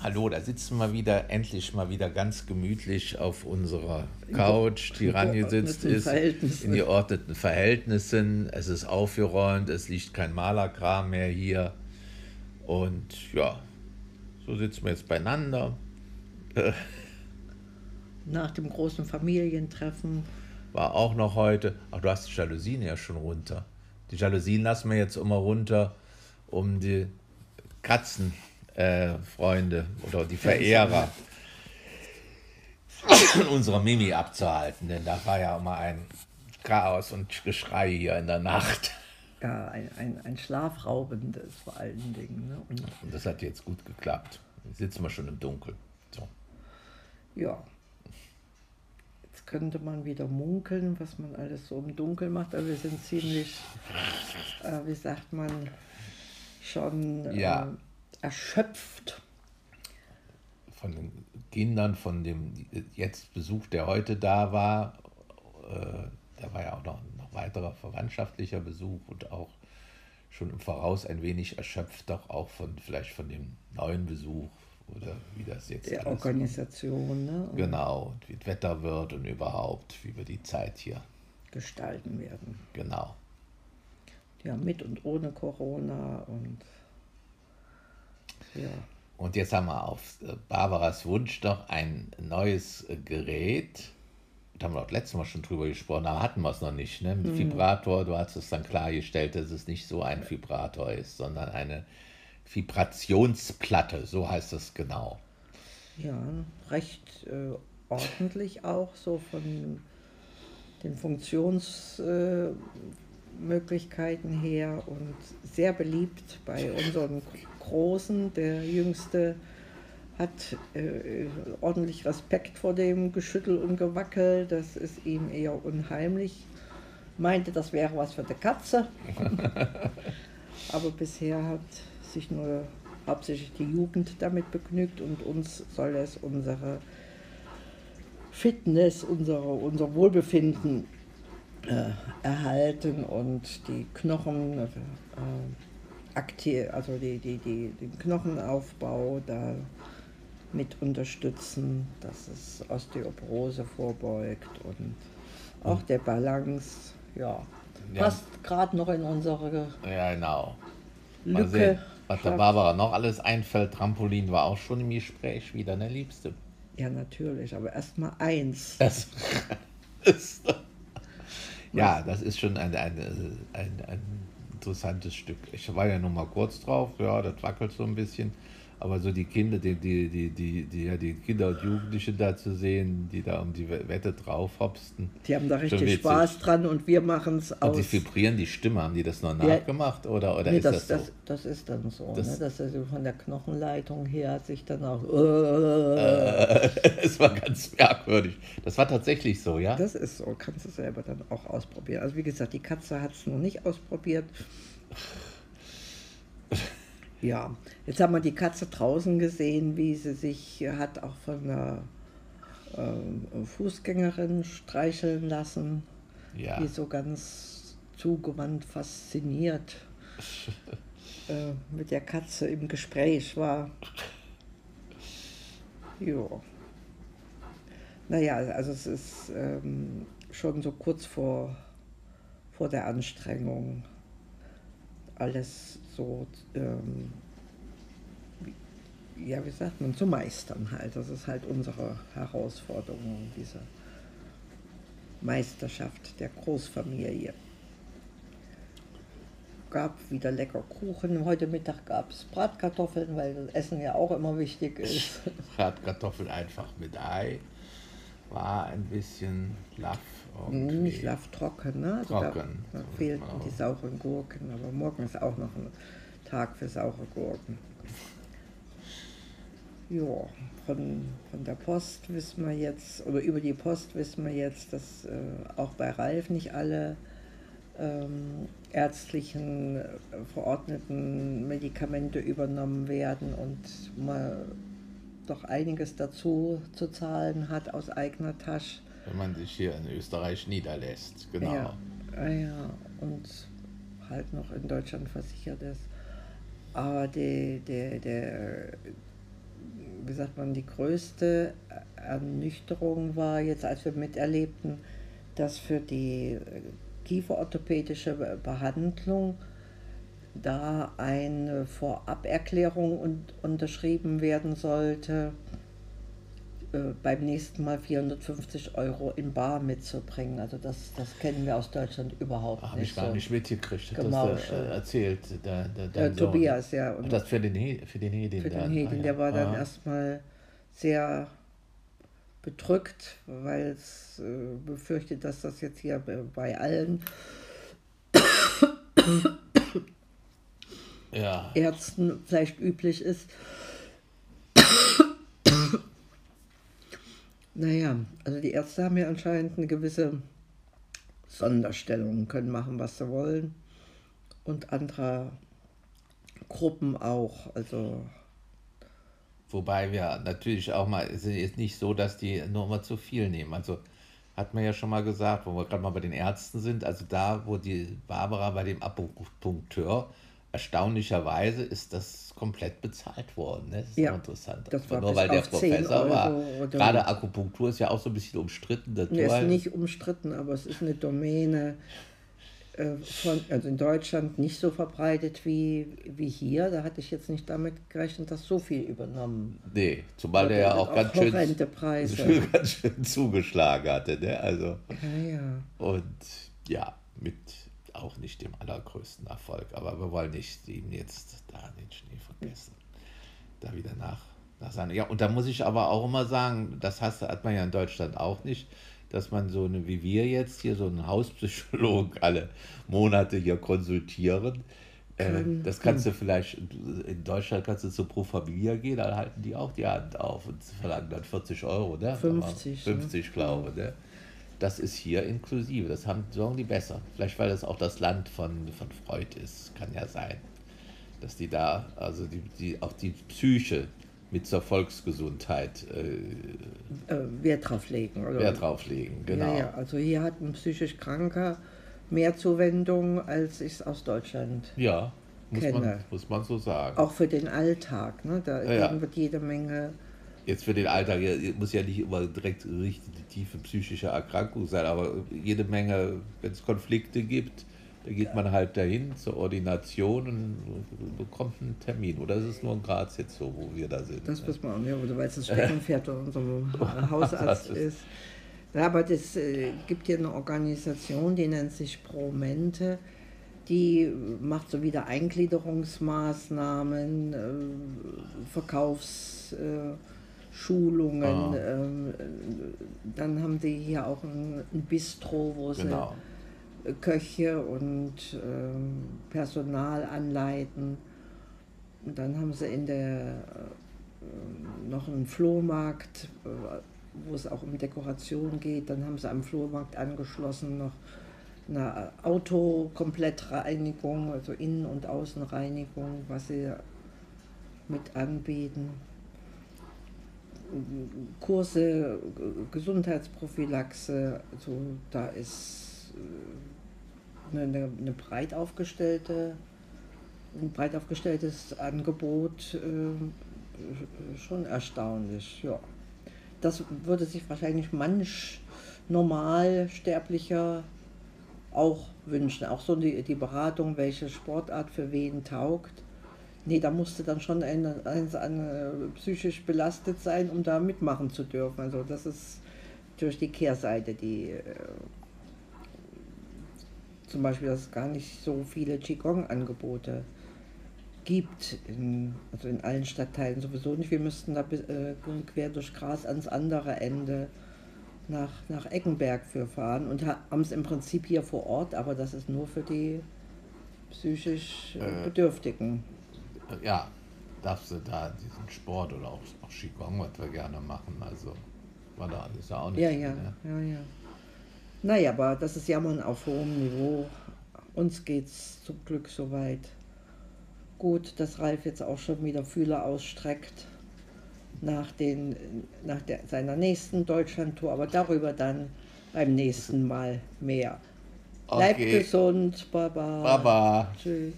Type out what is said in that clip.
Hallo, da sitzen wir wieder, endlich mal wieder ganz gemütlich auf unserer Couch, die rangesitzt ist, in geordneten Verhältnissen. Es ist aufgeräumt, es liegt kein Malerkram mehr hier. Und ja, so sitzen wir jetzt beieinander. Nach dem großen Familientreffen. War auch noch heute. Ach, du hast die Jalousien ja schon runter. Die Jalousien lassen wir jetzt immer runter, um die Katzen äh, Freunde oder die Verehrer unserer Mimi abzuhalten, denn da war ja immer ein Chaos und Geschrei hier in der Nacht. Ja, ein, ein, ein schlafraubendes vor allen Dingen. Ne? Und, und, das hat jetzt gut geklappt. Jetzt sitzen wir schon im Dunkeln. So. Ja. Jetzt könnte man wieder munkeln, was man alles so im Dunkeln macht, aber wir sind ziemlich, äh, wie sagt man, schon ja. äh, erschöpft. Von den Kindern, von dem jetzt Besuch, der heute da war, äh, da war ja auch noch, noch weiterer verwandtschaftlicher Besuch und auch schon im Voraus ein wenig erschöpft, doch auch von vielleicht von dem neuen Besuch oder wie das jetzt der Organisation, ne? genau, und wie das Wetter wird und überhaupt, wie wir die Zeit hier gestalten werden. Genau. Ja, mit und ohne Corona und ja. Und jetzt haben wir auf äh, Barbaras Wunsch noch ein neues äh, Gerät. Da haben wir auch letztes Mal schon drüber gesprochen, da hatten wir es noch nicht. Ne? Mit mhm. Vibrator, du hast es dann klargestellt, dass es nicht so ein Vibrator ist, sondern eine Vibrationsplatte, so heißt es genau. Ja, recht äh, ordentlich auch, so von den Funktionsmöglichkeiten äh, her und sehr beliebt bei unseren Großen, der Jüngste, hat äh, ordentlich Respekt vor dem Geschüttel und Gewackel. Das ist ihm eher unheimlich. Meinte, das wäre was für die Katze. Aber bisher hat sich nur hauptsächlich die Jugend damit begnügt und uns soll es unsere Fitness, unsere, unser Wohlbefinden äh, erhalten und die Knochen äh, aktiv, also die, die, die, den Knochenaufbau da mit unterstützen, dass es Osteoporose vorbeugt und auch der Balance, ja, ja. passt gerade noch in unsere ja, genau. Mal Lücke. Sehen, was der Barbara noch alles einfällt. Trampolin war auch schon im Gespräch wieder, ne Liebste? Ja, natürlich, aber erst mal eins. Das ist, ja, das ist schon ein, ein, ein, ein interessantes Stück. Ich war ja noch mal kurz drauf, ja, das wackelt so ein bisschen. Aber so die Kinder, die, die, die, die, die, ja, die Kinder und Jugendliche da zu sehen, die da um die Wette drauf hopsten. Die haben da richtig Spaß dran und wir machen es auch. Und die vibrieren die Stimme, haben die das noch nachgemacht ja, oder, oder nee, ist das, das, so? Das, das ist dann so, das, ne? dass er so von der Knochenleitung her sich dann auch. Äh, es war ganz merkwürdig. Das war tatsächlich so, ja? Das ist so, kannst du selber dann auch ausprobieren. Also wie gesagt, die Katze hat es noch nicht ausprobiert. Ja, jetzt haben wir die Katze draußen gesehen, wie sie sich hat auch von einer äh, Fußgängerin streicheln lassen, ja. die so ganz zugewandt fasziniert äh, mit der Katze im Gespräch war. Jo. Naja, also es ist ähm, schon so kurz vor, vor der Anstrengung alles so, ähm, ja, wie sagt man, zu meistern halt. Das ist halt unsere Herausforderung, diese Meisterschaft der Großfamilie. Gab wieder lecker Kuchen. Heute Mittag gab es Bratkartoffeln, weil das Essen ja auch immer wichtig ist. Bratkartoffeln einfach mit Ei. War ein bisschen laff nicht trocken, ne? Also trocken. Da, da fehlten die sauren Gurken, aber morgen ist auch noch ein Tag für saure Gurken. Ja, von, von der Post wissen wir jetzt, oder über die Post wissen wir jetzt, dass äh, auch bei Ralf nicht alle ähm, ärztlichen äh, verordneten Medikamente übernommen werden und man doch einiges dazu zu zahlen hat aus eigener Tasche wenn man sich hier in Österreich niederlässt. Genau. Ja, ah ja, und halt noch in Deutschland versichert ist. Aber die, die, die, wie sagt man, die größte Ernüchterung war jetzt, als wir miterlebten, dass für die kieferorthopädische Behandlung da eine Voraberklärung unterschrieben werden sollte, äh, beim nächsten Mal 450 Euro in Bar mitzubringen. Also das, das kennen wir aus Deutschland überhaupt Hab nicht. Habe ich gar so nicht mitgekriegt, das äh, erzählt. Der, der, der Tobias, ja. Und das für den, He für den Hedin. Für den Hedin, ah, der war dann ah. erstmal sehr bedrückt, weil es äh, befürchtet, dass das jetzt hier bei allen ja. Ärzten vielleicht üblich ist. Naja, also die Ärzte haben ja anscheinend eine gewisse Sonderstellung, können machen, was sie wollen. Und andere Gruppen auch. Also Wobei wir natürlich auch mal, es ist nicht so, dass die nur mal zu viel nehmen. Also hat man ja schon mal gesagt, wo wir gerade mal bei den Ärzten sind, also da, wo die Barbara bei dem Akupunkteur erstaunlicherweise ist das komplett bezahlt worden. Ne? Das ist ja, interessant. Das war nur weil der Professor war. Gerade Akupunktur ist ja auch so ein bisschen umstritten. Das nee, ist nicht umstritten, aber es ist eine Domäne äh, von, also in Deutschland nicht so verbreitet wie, wie hier. Da hatte ich jetzt nicht damit gerechnet, dass so viel übernommen. Nee, zumal der ja auch, auch ganz, schön, ganz schön zugeschlagen hatte. Ne? Also, ja, ja. Und ja, mit auch nicht dem allergrößten Erfolg. Aber wir wollen nicht ihm jetzt da den Schnee vergessen. Da wieder nach, nach seiner. Ja, und da muss ich aber auch immer sagen, das hat man ja in Deutschland auch nicht, dass man so eine, wie wir jetzt hier, so einen Hauspsychologen alle Monate hier konsultieren. Äh, das kannst du vielleicht, in Deutschland kannst du zu Pro Familia gehen, dann halten die auch die Hand auf und verlangen dann 40 Euro, ne? 50. 50, ne? glaube ich. Ne? Das ist hier inklusive. Das haben, sagen die besser. Vielleicht, weil das auch das Land von, von Freud ist. Kann ja sein. Dass die da, also die, die, auch die Psyche mit zur Volksgesundheit äh, äh, Wert drauf legen. Oder? Wert drauf legen, genau. Ja, ja. Also hier hat ein psychisch Kranker mehr Zuwendung, als ich es aus Deutschland ja, muss kenne. Man, muss man so sagen. Auch für den Alltag. Ne? Da ja, wird jede Menge jetzt für den Alltag muss ja nicht immer direkt richtig tiefe psychische Erkrankung sein, aber jede Menge, wenn es Konflikte gibt, da geht man halt dahin zur Ordination und bekommt einen Termin. Oder ist es nur in Graz jetzt so, wo wir da sind? Das muss man, ja, weil es das Steckenpferd von unserem Hausarzt ist. Ja, aber es äh, gibt hier eine Organisation, die nennt sich Promente. Die macht so wieder Eingliederungsmaßnahmen, äh, Verkaufs. Äh, Schulungen. Ah. Ähm, dann haben sie hier auch ein, ein Bistro, wo genau. sie Köche und ähm, Personal anleiten. Und dann haben sie in der äh, noch einen Flohmarkt, äh, wo es auch um Dekoration geht. Dann haben sie am Flohmarkt angeschlossen noch eine Autokomplettreinigung, also Innen- und Außenreinigung, was sie mit anbieten. Kurse, Gesundheitsprophylaxe, also da ist äh, eine, eine breit aufgestellte, ein breit aufgestelltes Angebot äh, schon erstaunlich. Ja. Das würde sich wahrscheinlich manch Normalsterblicher auch wünschen. Auch so die, die Beratung, welche Sportart für wen taugt. Nee, da musste dann schon ein, ein, ein, psychisch belastet sein, um da mitmachen zu dürfen. Also das ist durch die Kehrseite, die äh, zum Beispiel, dass es gar nicht so viele Qigong-Angebote gibt, in, also in allen Stadtteilen sowieso nicht. Wir müssten da äh, quer durch Gras ans andere Ende nach, nach Eckenberg für fahren und haben es im Prinzip hier vor Ort, aber das ist nur für die psychisch äh, Bedürftigen ja, darfst du da diesen Sport oder auch, auch Qigong, was wir gerne machen, also war da alles auch nicht. Ja, ja, ne? ja, ja. Naja, aber das ist Jammern auf hohem Niveau. Uns geht's zum Glück soweit gut, dass Ralf jetzt auch schon wieder Fühler ausstreckt nach, den, nach der, seiner nächsten Deutschlandtour, aber darüber dann beim nächsten Mal mehr. Okay. Bleibt gesund, Baba. Baba. Tschüss.